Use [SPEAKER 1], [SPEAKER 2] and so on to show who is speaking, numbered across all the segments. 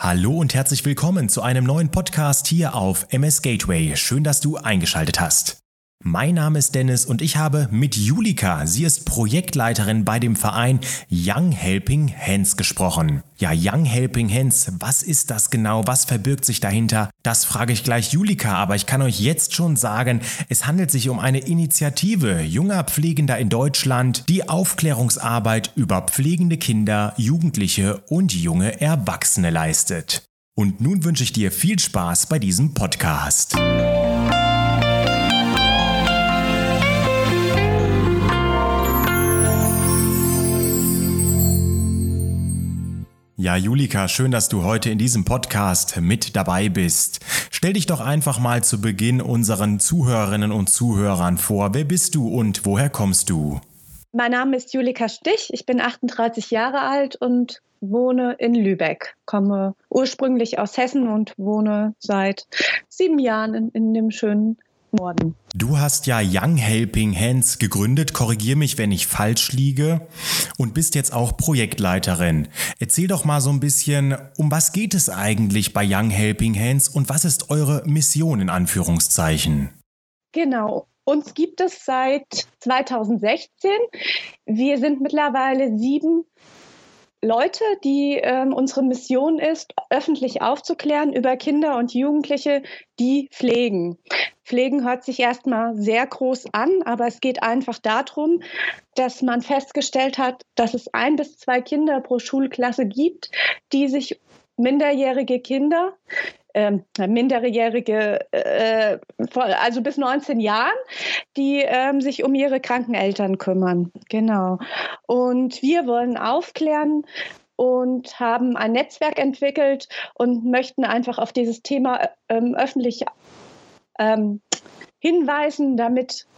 [SPEAKER 1] Hallo und herzlich willkommen zu einem neuen Podcast hier auf MS Gateway. Schön, dass du eingeschaltet hast. Mein Name ist Dennis und ich habe mit Julika, sie ist Projektleiterin bei dem Verein Young Helping Hands gesprochen. Ja, Young Helping Hands, was ist das genau? Was verbirgt sich dahinter? Das frage ich gleich Julika, aber ich kann euch jetzt schon sagen, es handelt sich um eine Initiative junger Pflegender in Deutschland, die Aufklärungsarbeit über pflegende Kinder, Jugendliche und junge Erwachsene leistet. Und nun wünsche ich dir viel Spaß bei diesem Podcast. Ja, Julika, schön, dass du heute in diesem Podcast mit dabei bist. Stell dich doch einfach mal zu Beginn unseren Zuhörerinnen und Zuhörern vor. Wer bist du und woher kommst du?
[SPEAKER 2] Mein Name ist Julika Stich, ich bin 38 Jahre alt und wohne in Lübeck, komme ursprünglich aus Hessen und wohne seit sieben Jahren in, in dem schönen Norden.
[SPEAKER 1] Du hast ja Young Helping Hands gegründet, korrigier mich, wenn ich falsch liege, und bist jetzt auch Projektleiterin. Erzähl doch mal so ein bisschen, um was geht es eigentlich bei Young Helping Hands und was ist eure Mission in Anführungszeichen?
[SPEAKER 2] Genau, uns gibt es seit 2016. Wir sind mittlerweile sieben Leute, die ähm, unsere Mission ist, öffentlich aufzuklären über Kinder und Jugendliche, die pflegen. Pflegen hört sich erstmal sehr groß an, aber es geht einfach darum, dass man festgestellt hat, dass es ein bis zwei Kinder pro Schulklasse gibt, die sich minderjährige Kinder, äh, minderjährige, äh, also bis 19 Jahren, die äh, sich um ihre kranken Eltern kümmern. Genau. Und wir wollen aufklären, und haben ein Netzwerk entwickelt und möchten einfach auf dieses Thema ähm, öffentlich ähm, hinweisen, damit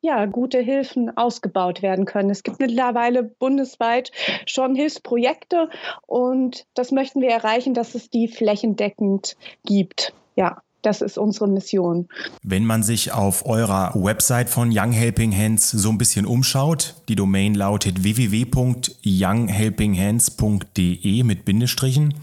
[SPEAKER 2] ja, gute Hilfen ausgebaut werden können. Es gibt mittlerweile bundesweit schon Hilfsprojekte und das möchten wir erreichen, dass es die flächendeckend gibt. Ja. Das ist unsere Mission.
[SPEAKER 1] Wenn man sich auf eurer Website von Young Helping Hands so ein bisschen umschaut, die Domain lautet www.younghelpinghands.de mit Bindestrichen,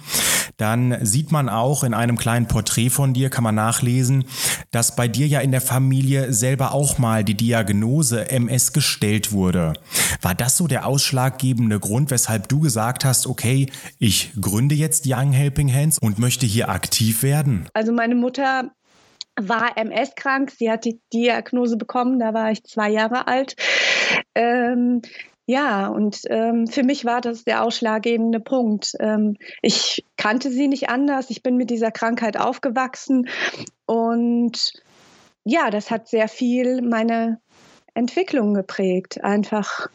[SPEAKER 1] dann sieht man auch in einem kleinen Porträt von dir, kann man nachlesen, dass bei dir ja in der Familie selber auch mal die Diagnose MS gestellt wurde. War das so der ausschlaggebende Grund, weshalb du gesagt hast, okay, ich gründe jetzt Young Helping Hands und möchte hier aktiv werden?
[SPEAKER 2] Also meine Mutter war MS krank. Sie hat die Diagnose bekommen, da war ich zwei Jahre alt. Ähm, ja, und ähm, für mich war das der ausschlaggebende Punkt. Ähm, ich kannte sie nicht anders. Ich bin mit dieser Krankheit aufgewachsen. Und ja, das hat sehr viel meine Entwicklung geprägt. Einfach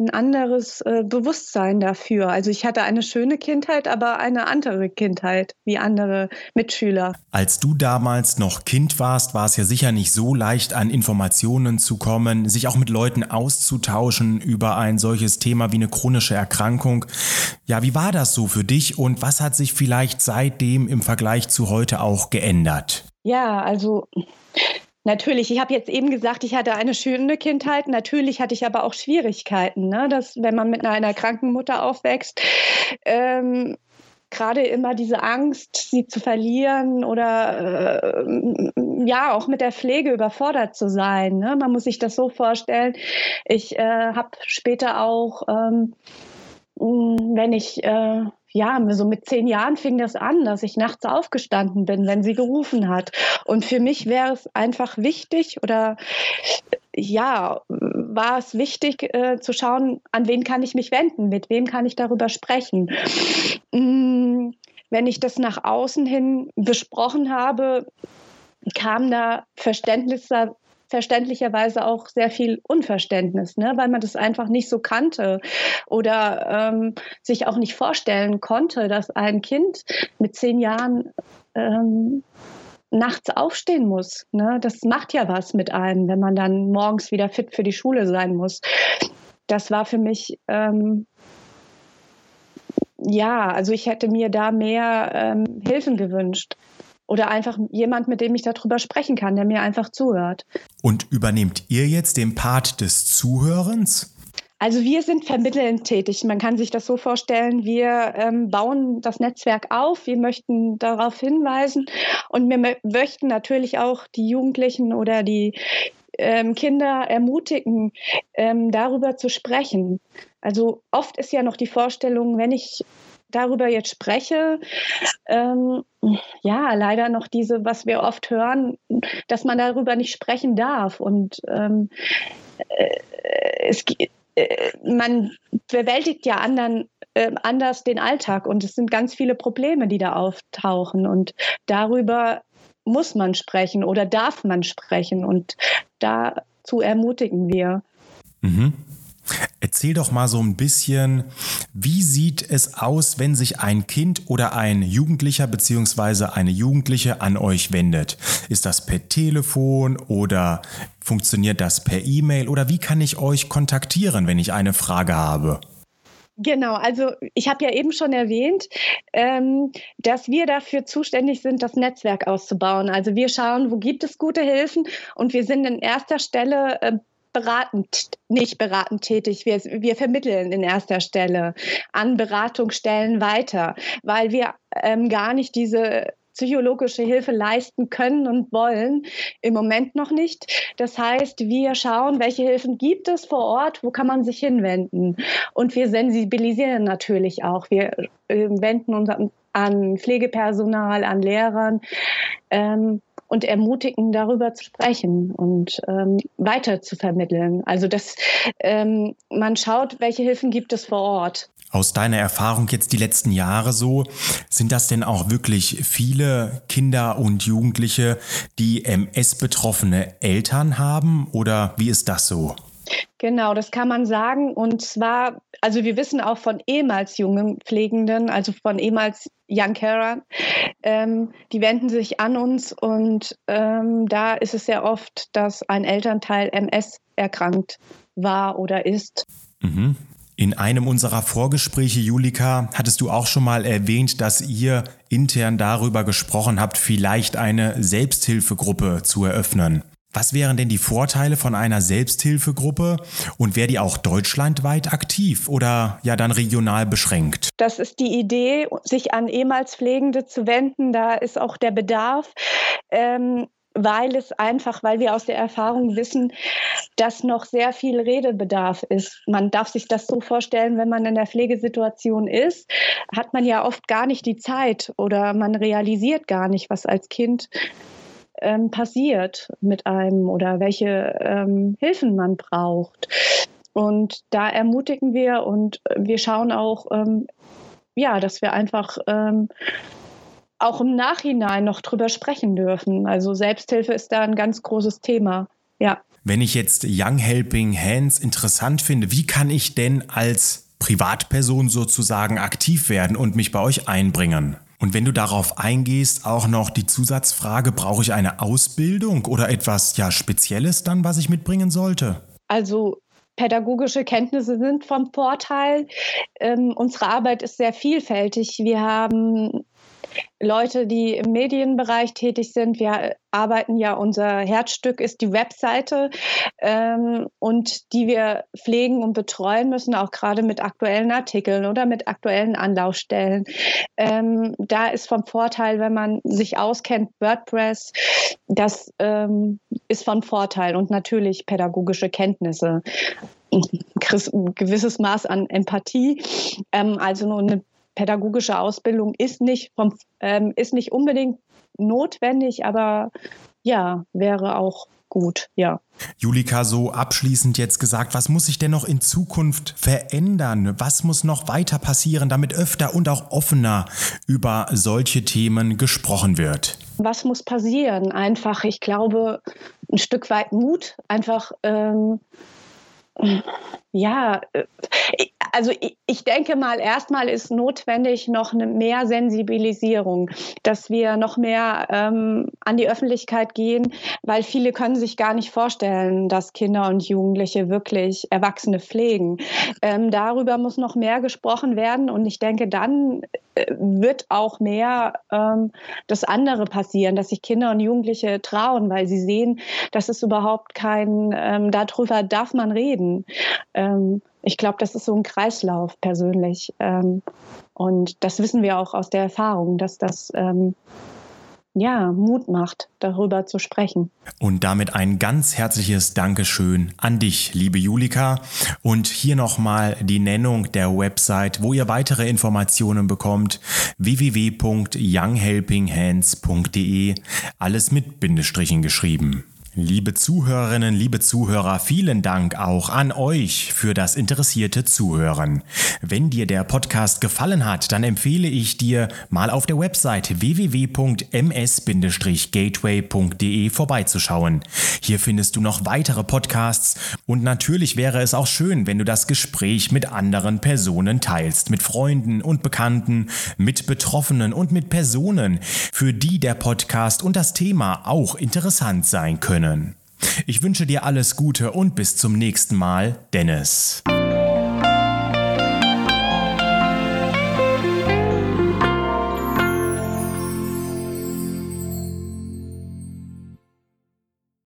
[SPEAKER 2] ein anderes äh, Bewusstsein dafür. Also ich hatte eine schöne Kindheit, aber eine andere Kindheit wie andere Mitschüler.
[SPEAKER 1] Als du damals noch Kind warst, war es ja sicher nicht so leicht, an Informationen zu kommen, sich auch mit Leuten auszutauschen über ein solches Thema wie eine chronische Erkrankung. Ja, wie war das so für dich und was hat sich vielleicht seitdem im Vergleich zu heute auch geändert?
[SPEAKER 2] Ja, also Natürlich, ich habe jetzt eben gesagt, ich hatte eine schöne Kindheit. Natürlich hatte ich aber auch Schwierigkeiten, ne? dass wenn man mit einer kranken Mutter aufwächst, ähm, gerade immer diese Angst, sie zu verlieren oder äh, ja auch mit der Pflege überfordert zu sein. Ne? Man muss sich das so vorstellen. Ich äh, habe später auch, ähm, wenn ich äh, ja, so mit zehn Jahren fing das an, dass ich nachts aufgestanden bin, wenn sie gerufen hat. Und für mich wäre es einfach wichtig oder ja, war es wichtig äh, zu schauen, an wen kann ich mich wenden, mit wem kann ich darüber sprechen. Mm, wenn ich das nach außen hin besprochen habe, kam da Verständnis verständlicherweise auch sehr viel Unverständnis, ne? weil man das einfach nicht so kannte oder ähm, sich auch nicht vorstellen konnte, dass ein Kind mit zehn Jahren ähm, nachts aufstehen muss. Ne? Das macht ja was mit einem, wenn man dann morgens wieder fit für die Schule sein muss. Das war für mich ähm, ja, also ich hätte mir da mehr ähm, Hilfen gewünscht oder einfach jemand, mit dem ich darüber sprechen kann, der mir einfach zuhört.
[SPEAKER 1] Und übernehmt ihr jetzt den Part des Zuhörens?
[SPEAKER 2] Also wir sind vermittelnd tätig. Man kann sich das so vorstellen, wir ähm, bauen das Netzwerk auf, wir möchten darauf hinweisen und wir möchten natürlich auch die Jugendlichen oder die ähm, Kinder ermutigen, ähm, darüber zu sprechen. Also oft ist ja noch die Vorstellung, wenn ich darüber jetzt spreche, ähm, ja, leider noch diese, was wir oft hören, dass man darüber nicht sprechen darf. Und ähm, äh, es, äh, man bewältigt ja anderen äh, anders den Alltag und es sind ganz viele Probleme, die da auftauchen und darüber muss man sprechen oder darf man sprechen und dazu ermutigen wir.
[SPEAKER 1] Mhm. Erzähl doch mal so ein bisschen, wie sieht es aus, wenn sich ein Kind oder ein Jugendlicher bzw. eine Jugendliche an euch wendet? Ist das per Telefon oder funktioniert das per E-Mail oder wie kann ich euch kontaktieren, wenn ich eine Frage habe?
[SPEAKER 2] Genau, also ich habe ja eben schon erwähnt, ähm, dass wir dafür zuständig sind, das Netzwerk auszubauen. Also wir schauen, wo gibt es gute Hilfen und wir sind in erster Stelle äh, beratend, nicht beratend tätig. Wir, wir vermitteln in erster Stelle an Beratungsstellen weiter, weil wir ähm, gar nicht diese psychologische Hilfe leisten können und wollen. Im Moment noch nicht. Das heißt, wir schauen, welche Hilfen gibt es vor Ort, wo kann man sich hinwenden. Und wir sensibilisieren natürlich auch. Wir äh, wenden uns an Pflegepersonal, an Lehrern. Ähm, und ermutigen, darüber zu sprechen und ähm, weiter zu vermitteln. Also dass ähm, man schaut, welche Hilfen gibt es vor Ort.
[SPEAKER 1] Aus deiner Erfahrung jetzt die letzten Jahre so, sind das denn auch wirklich viele Kinder und Jugendliche, die MS-betroffene Eltern haben oder wie ist das so?
[SPEAKER 2] Genau, das kann man sagen. Und zwar, also wir wissen auch von ehemals jungen Pflegenden, also von ehemals Young Carer, ähm, die wenden sich an uns und ähm, da ist es sehr oft, dass ein Elternteil MS erkrankt war oder ist.
[SPEAKER 1] Mhm. In einem unserer Vorgespräche, Julika, hattest du auch schon mal erwähnt, dass ihr intern darüber gesprochen habt, vielleicht eine Selbsthilfegruppe zu eröffnen. Was wären denn die Vorteile von einer Selbsthilfegruppe und wäre die auch deutschlandweit aktiv oder ja dann regional beschränkt?
[SPEAKER 2] Das ist die Idee, sich an ehemals Pflegende zu wenden. Da ist auch der Bedarf. Ähm, weil es einfach, weil wir aus der Erfahrung wissen, dass noch sehr viel Redebedarf ist. Man darf sich das so vorstellen, wenn man in der Pflegesituation ist, hat man ja oft gar nicht die Zeit oder man realisiert gar nicht, was als Kind ähm, passiert mit einem oder welche ähm, Hilfen man braucht. Und da ermutigen wir und wir schauen auch, ähm, ja, dass wir einfach ähm, auch im Nachhinein noch drüber sprechen dürfen. Also Selbsthilfe ist da ein ganz großes Thema. Ja.
[SPEAKER 1] Wenn ich jetzt Young Helping Hands interessant finde, wie kann ich denn als Privatperson sozusagen aktiv werden und mich bei euch einbringen? Und wenn du darauf eingehst, auch noch die Zusatzfrage, brauche ich eine Ausbildung oder etwas ja Spezielles dann, was ich mitbringen sollte?
[SPEAKER 2] Also pädagogische Kenntnisse sind vom Vorteil. Ähm, unsere Arbeit ist sehr vielfältig. Wir haben Leute, die im Medienbereich tätig sind. Wir arbeiten ja, unser Herzstück ist die Webseite ähm, und die wir pflegen und betreuen müssen, auch gerade mit aktuellen Artikeln oder mit aktuellen Anlaufstellen. Ähm, da ist vom Vorteil, wenn man sich auskennt, WordPress, das ähm, ist von Vorteil und natürlich pädagogische Kenntnisse ein gewisses Maß an Empathie. Ähm, also nur eine pädagogische Ausbildung ist nicht, vom, ähm, ist nicht unbedingt notwendig, aber ja, wäre auch gut, ja.
[SPEAKER 1] Julika, so abschließend jetzt gesagt, was muss sich denn noch in Zukunft verändern? Was muss noch weiter passieren, damit öfter und auch offener über solche Themen gesprochen wird?
[SPEAKER 2] Was muss passieren? Einfach, ich glaube, ein Stück weit Mut, einfach ähm, ja, äh, also ich denke mal, erstmal ist notwendig noch eine mehr Sensibilisierung, dass wir noch mehr ähm, an die Öffentlichkeit gehen, weil viele können sich gar nicht vorstellen, dass Kinder und Jugendliche wirklich Erwachsene pflegen. Ähm, darüber muss noch mehr gesprochen werden und ich denke, dann äh, wird auch mehr ähm, das andere passieren, dass sich Kinder und Jugendliche trauen, weil sie sehen, dass es überhaupt kein, ähm, darüber darf man reden. Ähm, ich glaube, das ist so ein Kreislauf persönlich. Ähm, und das wissen wir auch aus der Erfahrung, dass das ähm, ja, Mut macht, darüber zu sprechen.
[SPEAKER 1] Und damit ein ganz herzliches Dankeschön an dich, liebe Julika. Und hier nochmal die Nennung der Website, wo ihr weitere Informationen bekommt. www.younghelpinghands.de. Alles mit Bindestrichen geschrieben. Liebe Zuhörerinnen, liebe Zuhörer, vielen Dank auch an euch für das interessierte Zuhören. Wenn dir der Podcast gefallen hat, dann empfehle ich dir, mal auf der Website www.ms-gateway.de vorbeizuschauen. Hier findest du noch weitere Podcasts und natürlich wäre es auch schön, wenn du das Gespräch mit anderen Personen teilst, mit Freunden und Bekannten, mit Betroffenen und mit Personen, für die der Podcast und das Thema auch interessant sein können Ich wünsche dir alles Gute und bis zum nächsten Mal, Dennis.